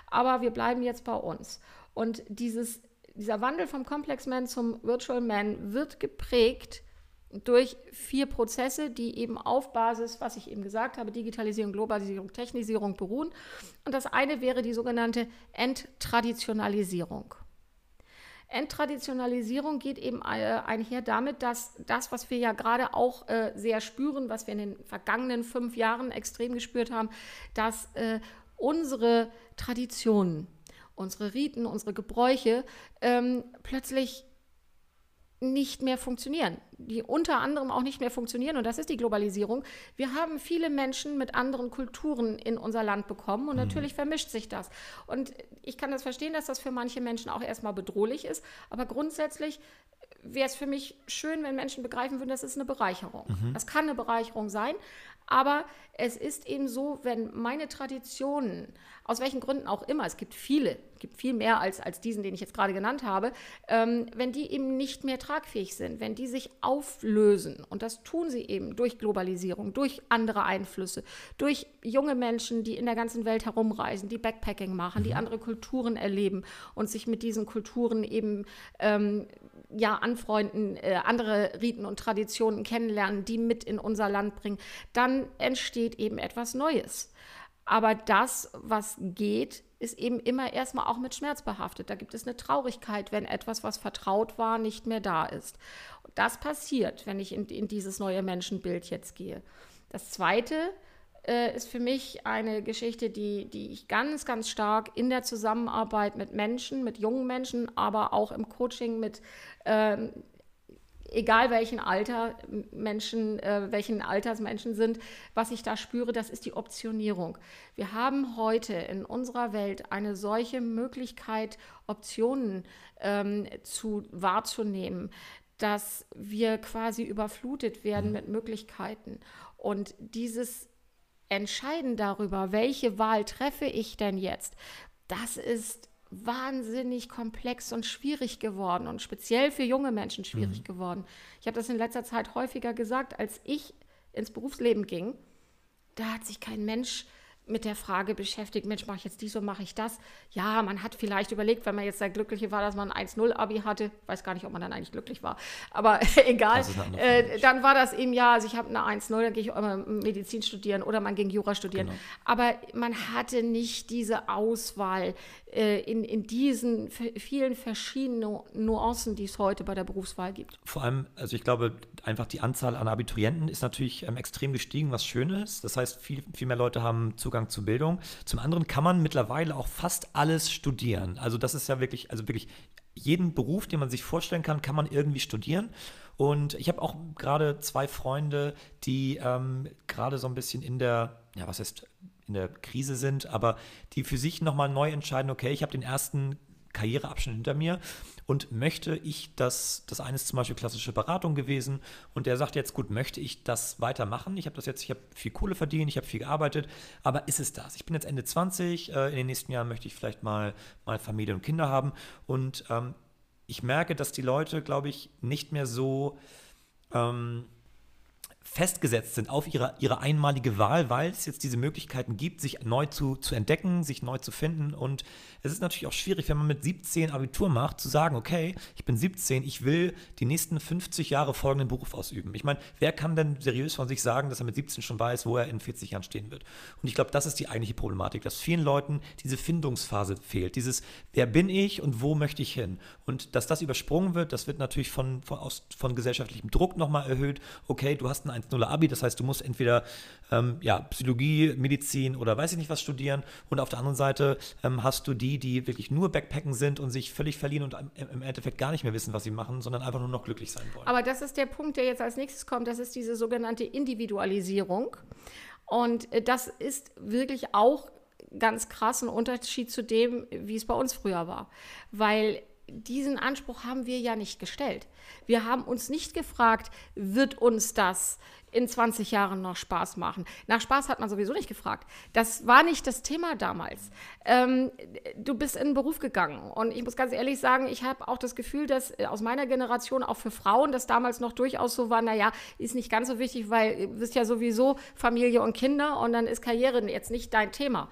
Aber wir bleiben jetzt bei uns. Und dieses, dieser Wandel vom Complex Man zum Virtual Man wird geprägt durch vier Prozesse, die eben auf Basis, was ich eben gesagt habe, Digitalisierung, Globalisierung, Technisierung beruhen. Und das eine wäre die sogenannte Enttraditionalisierung. Enttraditionalisierung geht eben äh, einher damit, dass das, was wir ja gerade auch äh, sehr spüren, was wir in den vergangenen fünf Jahren extrem gespürt haben, dass äh, unsere Traditionen, unsere Riten, unsere Gebräuche ähm, plötzlich nicht mehr funktionieren, die unter anderem auch nicht mehr funktionieren. Und das ist die Globalisierung. Wir haben viele Menschen mit anderen Kulturen in unser Land bekommen und mhm. natürlich vermischt sich das. Und ich kann das verstehen, dass das für manche Menschen auch erstmal bedrohlich ist. Aber grundsätzlich wäre es für mich schön, wenn Menschen begreifen würden, das ist eine Bereicherung. Mhm. Das kann eine Bereicherung sein. Aber es ist eben so, wenn meine Traditionen, aus welchen Gründen auch immer, es gibt viele, es gibt viel mehr als, als diesen, den ich jetzt gerade genannt habe, ähm, wenn die eben nicht mehr tragfähig sind, wenn die sich auflösen, und das tun sie eben durch Globalisierung, durch andere Einflüsse, durch junge Menschen, die in der ganzen Welt herumreisen, die Backpacking machen, die mhm. andere Kulturen erleben und sich mit diesen Kulturen eben ähm, ja, anfreunden, äh, andere Riten und Traditionen kennenlernen, die mit in unser Land bringen, dann entsteht eben etwas Neues. Aber das, was geht, ist eben immer erstmal auch mit Schmerz behaftet. Da gibt es eine Traurigkeit, wenn etwas, was vertraut war, nicht mehr da ist. Das passiert, wenn ich in, in dieses neue Menschenbild jetzt gehe. Das Zweite äh, ist für mich eine Geschichte, die, die ich ganz, ganz stark in der Zusammenarbeit mit Menschen, mit jungen Menschen, aber auch im Coaching mit ähm, egal welchen Alter Menschen, äh, welchen Alters Menschen sind, was ich da spüre, das ist die Optionierung. Wir haben heute in unserer Welt eine solche Möglichkeit, Optionen ähm, zu wahrzunehmen, dass wir quasi überflutet werden mit Möglichkeiten. Und dieses Entscheiden darüber, welche Wahl treffe ich denn jetzt, das ist wahnsinnig komplex und schwierig geworden und speziell für junge Menschen schwierig mhm. geworden. Ich habe das in letzter Zeit häufiger gesagt, als ich ins Berufsleben ging, da hat sich kein Mensch mit der Frage beschäftigt, Mensch, mache ich jetzt dies oder mache ich das? Ja, man hat vielleicht überlegt, wenn man jetzt der Glückliche war, dass man ein 1-0-Abi hatte, weiß gar nicht, ob man dann eigentlich glücklich war, aber egal, äh, dann war das eben, ja, also ich habe eine 1-0, dann gehe ich immer Medizin studieren oder man ging Jura studieren. Genau. Aber man hatte nicht diese Auswahl äh, in, in diesen vielen verschiedenen Nuancen, die es heute bei der Berufswahl gibt. Vor allem, also ich glaube, einfach die Anzahl an Abiturienten ist natürlich ähm, extrem gestiegen, was schön ist. Das heißt, viel, viel mehr Leute haben Zugang Zugang zu Bildung. Zum anderen kann man mittlerweile auch fast alles studieren. Also das ist ja wirklich, also wirklich jeden Beruf, den man sich vorstellen kann, kann man irgendwie studieren. Und ich habe auch gerade zwei Freunde, die ähm, gerade so ein bisschen in der, ja, was heißt in der Krise sind, aber die für sich nochmal neu entscheiden, okay, ich habe den ersten Karriereabschnitt hinter mir und möchte ich das, das eine ist zum Beispiel klassische Beratung gewesen und der sagt jetzt, gut, möchte ich das weitermachen? Ich habe das jetzt, ich habe viel Kohle verdient, ich habe viel gearbeitet, aber ist es das? Ich bin jetzt Ende 20, äh, in den nächsten Jahren möchte ich vielleicht mal, mal Familie und Kinder haben und ähm, ich merke, dass die Leute, glaube ich, nicht mehr so ähm, festgesetzt sind auf ihre, ihre einmalige Wahl, weil es jetzt diese Möglichkeiten gibt, sich neu zu, zu entdecken, sich neu zu finden. Und es ist natürlich auch schwierig, wenn man mit 17 Abitur macht, zu sagen, okay, ich bin 17, ich will die nächsten 50 Jahre folgenden Beruf ausüben. Ich meine, wer kann denn seriös von sich sagen, dass er mit 17 schon weiß, wo er in 40 Jahren stehen wird? Und ich glaube, das ist die eigentliche Problematik, dass vielen Leuten diese Findungsphase fehlt. Dieses, wer bin ich und wo möchte ich hin? Und dass das übersprungen wird, das wird natürlich von, von, aus, von gesellschaftlichem Druck nochmal erhöht. Okay, du hast ein 1-0 Abi, das heißt, du musst entweder ähm, ja, Psychologie, Medizin oder weiß ich nicht was studieren und auf der anderen Seite ähm, hast du die, die wirklich nur Backpacken sind und sich völlig verlieren und im Endeffekt gar nicht mehr wissen, was sie machen, sondern einfach nur noch glücklich sein wollen. Aber das ist der Punkt, der jetzt als nächstes kommt, das ist diese sogenannte Individualisierung. Und äh, das ist wirklich auch ganz krass ein Unterschied zu dem, wie es bei uns früher war. Weil diesen Anspruch haben wir ja nicht gestellt. Wir haben uns nicht gefragt, wird uns das in 20 Jahren noch Spaß machen? Nach Spaß hat man sowieso nicht gefragt. Das war nicht das Thema damals. Ähm, du bist in den Beruf gegangen und ich muss ganz ehrlich sagen, ich habe auch das Gefühl, dass äh, aus meiner Generation auch für Frauen das damals noch durchaus so war, naja, ist nicht ganz so wichtig, weil du bist ja sowieso Familie und Kinder und dann ist Karriere jetzt nicht dein Thema.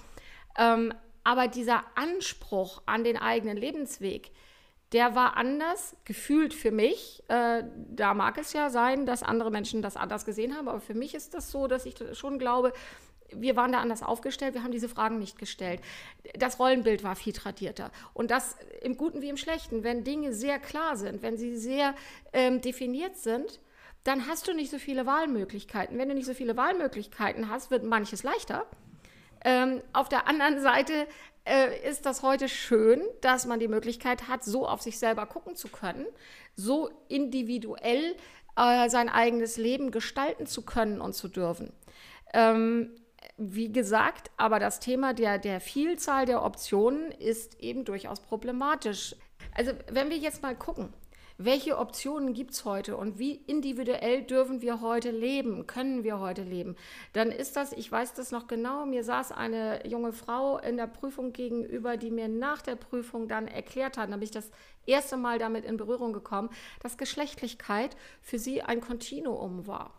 Ähm, aber dieser Anspruch an den eigenen Lebensweg, der war anders gefühlt für mich. Äh, da mag es ja sein, dass andere Menschen das anders gesehen haben, aber für mich ist das so, dass ich schon glaube, wir waren da anders aufgestellt, wir haben diese Fragen nicht gestellt. Das Rollenbild war viel tradierter. Und das im Guten wie im Schlechten. Wenn Dinge sehr klar sind, wenn sie sehr ähm, definiert sind, dann hast du nicht so viele Wahlmöglichkeiten. Wenn du nicht so viele Wahlmöglichkeiten hast, wird manches leichter. Ähm, auf der anderen Seite äh, ist das heute schön, dass man die Möglichkeit hat, so auf sich selber gucken zu können, so individuell äh, sein eigenes Leben gestalten zu können und zu dürfen. Ähm, wie gesagt, aber das Thema der, der Vielzahl der Optionen ist eben durchaus problematisch. Also wenn wir jetzt mal gucken, welche Optionen gibt es heute und wie individuell dürfen wir heute leben, können wir heute leben, dann ist das, ich weiß das noch genau, mir saß eine junge Frau in der Prüfung gegenüber, die mir nach der Prüfung dann erklärt hat, da habe ich das erste Mal damit in Berührung gekommen, dass Geschlechtlichkeit für sie ein Kontinuum war.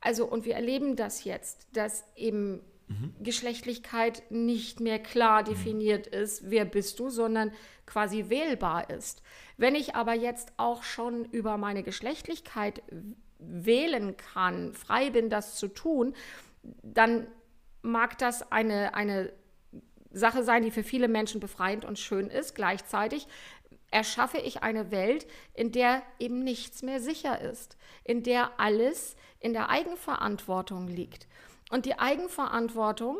Also, und wir erleben das jetzt, dass eben mhm. Geschlechtlichkeit nicht mehr klar mhm. definiert ist, wer bist du, sondern quasi wählbar ist. Wenn ich aber jetzt auch schon über meine Geschlechtlichkeit wählen kann, frei bin, das zu tun, dann mag das eine, eine Sache sein, die für viele Menschen befreiend und schön ist. Gleichzeitig erschaffe ich eine Welt, in der eben nichts mehr sicher ist, in der alles in der Eigenverantwortung liegt. Und die Eigenverantwortung,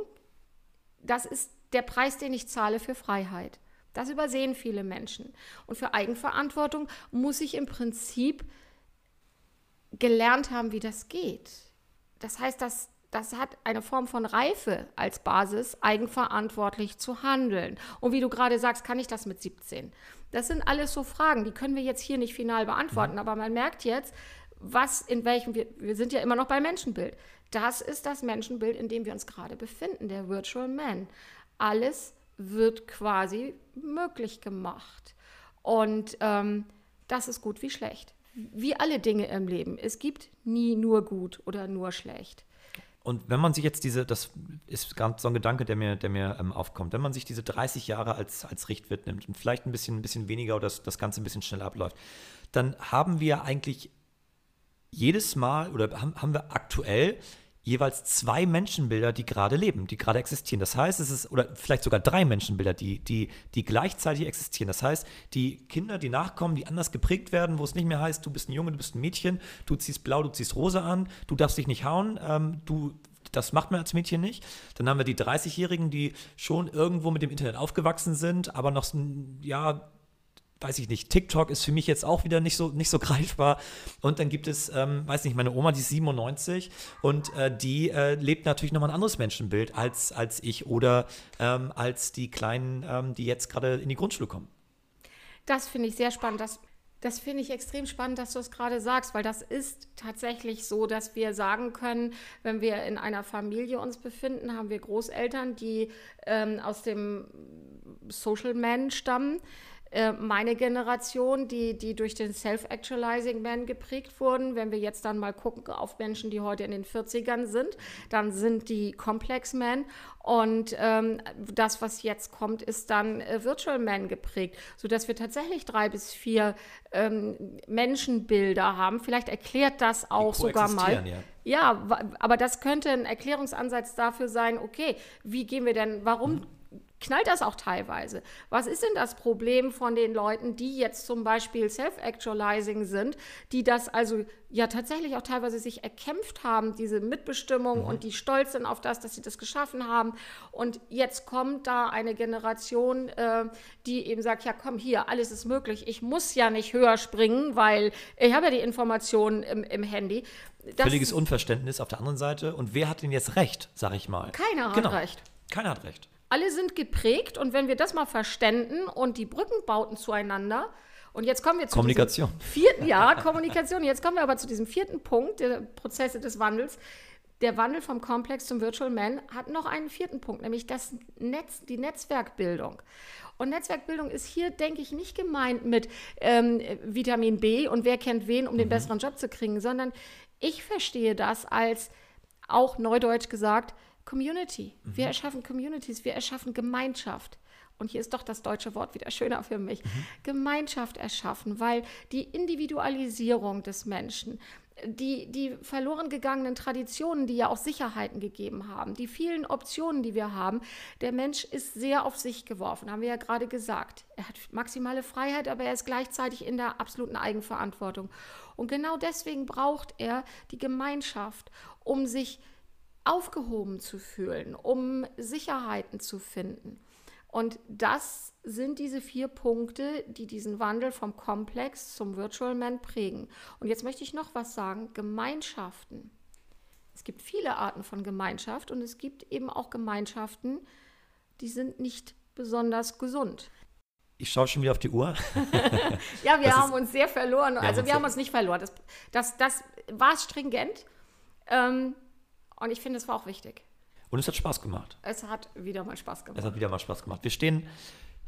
das ist der Preis, den ich zahle für Freiheit. Das übersehen viele Menschen. Und für Eigenverantwortung muss ich im Prinzip gelernt haben, wie das geht. Das heißt, das, das hat eine Form von Reife als Basis, eigenverantwortlich zu handeln. Und wie du gerade sagst, kann ich das mit 17? Das sind alles so Fragen, die können wir jetzt hier nicht final beantworten, mhm. aber man merkt jetzt, was in welchem, wir, wir sind ja immer noch bei Menschenbild. Das ist das Menschenbild, in dem wir uns gerade befinden, der Virtual Man. Alles wird quasi möglich gemacht. Und ähm, das ist gut wie schlecht. Wie alle Dinge im Leben. Es gibt nie nur gut oder nur schlecht. Und wenn man sich jetzt diese, das ist ganz so ein Gedanke, der mir, der mir ähm, aufkommt, wenn man sich diese 30 Jahre als, als Richtwert nimmt und vielleicht ein bisschen, ein bisschen weniger oder das, das Ganze ein bisschen schneller abläuft, dann haben wir eigentlich jedes Mal oder haben, wir aktuell jeweils zwei Menschenbilder, die gerade leben, die gerade existieren. Das heißt, es ist, oder vielleicht sogar drei Menschenbilder, die, die, die gleichzeitig existieren. Das heißt, die Kinder, die nachkommen, die anders geprägt werden, wo es nicht mehr heißt, du bist ein Junge, du bist ein Mädchen, du ziehst blau, du ziehst rosa an, du darfst dich nicht hauen, ähm, du das macht man als Mädchen nicht. Dann haben wir die 30-Jährigen, die schon irgendwo mit dem Internet aufgewachsen sind, aber noch ja, weiß ich nicht, TikTok ist für mich jetzt auch wieder nicht so, nicht so greifbar. Und dann gibt es, ähm, weiß nicht, meine Oma, die ist 97 und äh, die äh, lebt natürlich nochmal ein anderes Menschenbild als, als ich oder ähm, als die Kleinen, ähm, die jetzt gerade in die Grundschule kommen. Das finde ich sehr spannend. Das, das finde ich extrem spannend, dass du es gerade sagst, weil das ist tatsächlich so, dass wir sagen können, wenn wir in einer Familie uns befinden, haben wir Großeltern, die ähm, aus dem Social Man stammen äh, meine Generation, die, die durch den Self-Actualizing Man geprägt wurden. Wenn wir jetzt dann mal gucken auf Menschen, die heute in den 40ern sind, dann sind die Complex Men. Und ähm, das, was jetzt kommt, ist dann äh, Virtual Man geprägt, sodass wir tatsächlich drei bis vier ähm, Menschenbilder haben. Vielleicht erklärt das auch sogar mal. Ja. Ja, aber das könnte ein Erklärungsansatz dafür sein, okay, wie gehen wir denn, warum mhm knallt das auch teilweise. Was ist denn das Problem von den Leuten, die jetzt zum Beispiel Self-Actualizing sind, die das also ja tatsächlich auch teilweise sich erkämpft haben, diese Mitbestimmung mhm. und die stolz sind auf das, dass sie das geschaffen haben. Und jetzt kommt da eine Generation, äh, die eben sagt, ja komm hier, alles ist möglich. Ich muss ja nicht höher springen, weil ich habe ja die Informationen im, im Handy. Das Völliges Unverständnis auf der anderen Seite. Und wer hat denn jetzt recht, sag ich mal? Keiner hat genau. recht. Keiner hat recht alle sind geprägt und wenn wir das mal verständen und die Brücken bauten zueinander, und jetzt kommen wir zu Kommunikation. vierten, ja, Kommunikation. Jetzt kommen wir aber zu diesem vierten Punkt der Prozesse des Wandels. Der Wandel vom Komplex zum Virtual Man hat noch einen vierten Punkt, nämlich das Netz, die Netzwerkbildung. Und Netzwerkbildung ist hier, denke ich, nicht gemeint mit ähm, Vitamin B und wer kennt wen, um den mhm. besseren Job zu kriegen, sondern ich verstehe das als, auch neudeutsch gesagt, Community. Mhm. Wir erschaffen Communities, wir erschaffen Gemeinschaft. Und hier ist doch das deutsche Wort wieder schöner für mich. Mhm. Gemeinschaft erschaffen, weil die Individualisierung des Menschen, die, die verloren gegangenen Traditionen, die ja auch Sicherheiten gegeben haben, die vielen Optionen, die wir haben, der Mensch ist sehr auf sich geworfen, haben wir ja gerade gesagt. Er hat maximale Freiheit, aber er ist gleichzeitig in der absoluten Eigenverantwortung. Und genau deswegen braucht er die Gemeinschaft, um sich zu aufgehoben zu fühlen, um Sicherheiten zu finden. Und das sind diese vier Punkte, die diesen Wandel vom Komplex zum Virtual Man prägen. Und jetzt möchte ich noch was sagen. Gemeinschaften. Es gibt viele Arten von Gemeinschaft und es gibt eben auch Gemeinschaften, die sind nicht besonders gesund. Ich schaue schon wieder auf die Uhr. ja, wir das haben ist, uns sehr verloren. Wir also haben wir haben uns nicht verloren. Das, das, das war stringent. Ähm, und ich finde, es war auch wichtig. Und es hat Spaß gemacht. Es hat wieder mal Spaß gemacht. Es hat wieder mal Spaß gemacht. Wir stehen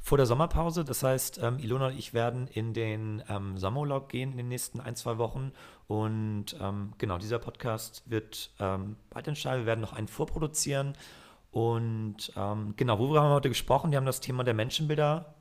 vor der Sommerpause. Das heißt, ähm, Ilona und ich werden in den ähm, Sommerurlaub gehen in den nächsten ein, zwei Wochen. Und ähm, genau, dieser Podcast wird ähm, bald entstehen. Wir werden noch einen vorproduzieren. Und ähm, genau, worüber haben wir heute gesprochen? Wir haben das Thema der Menschenbilder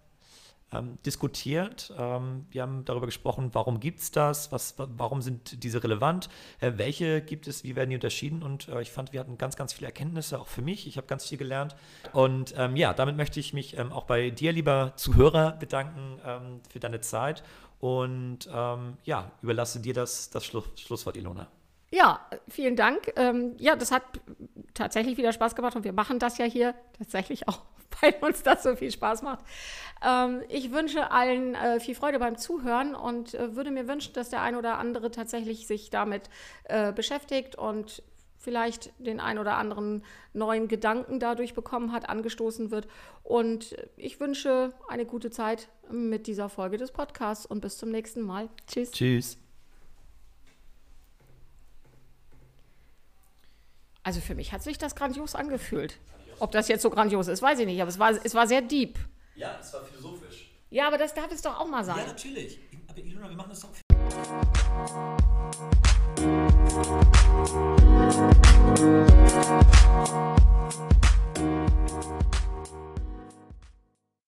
ähm, diskutiert. Ähm, wir haben darüber gesprochen, warum gibt es das, was, warum sind diese relevant, äh, welche gibt es, wie werden die unterschieden und äh, ich fand, wir hatten ganz, ganz viele Erkenntnisse, auch für mich. Ich habe ganz viel gelernt und ähm, ja, damit möchte ich mich ähm, auch bei dir, lieber Zuhörer, bedanken ähm, für deine Zeit und ähm, ja, überlasse dir das, das Schlu Schlusswort, Ilona. Ja, vielen Dank. ja, das hat tatsächlich wieder Spaß gemacht und wir machen das ja hier tatsächlich auch weil uns das so viel Spaß macht. Ähm, ich wünsche allen äh, viel Freude beim Zuhören und äh, würde mir wünschen, dass der ein oder andere tatsächlich sich damit äh, beschäftigt und vielleicht den ein oder anderen neuen Gedanken dadurch bekommen hat, angestoßen wird. Und ich wünsche eine gute Zeit mit dieser Folge des Podcasts und bis zum nächsten Mal. Tschüss. Tschüss. Also für mich hat sich das grandios angefühlt. Ob das jetzt so grandios ist, weiß ich nicht, aber es war, es war sehr deep. Ja, es war philosophisch. Ja, aber das darf es doch auch mal sein. Ja, natürlich. Aber Ilona, wir machen das doch.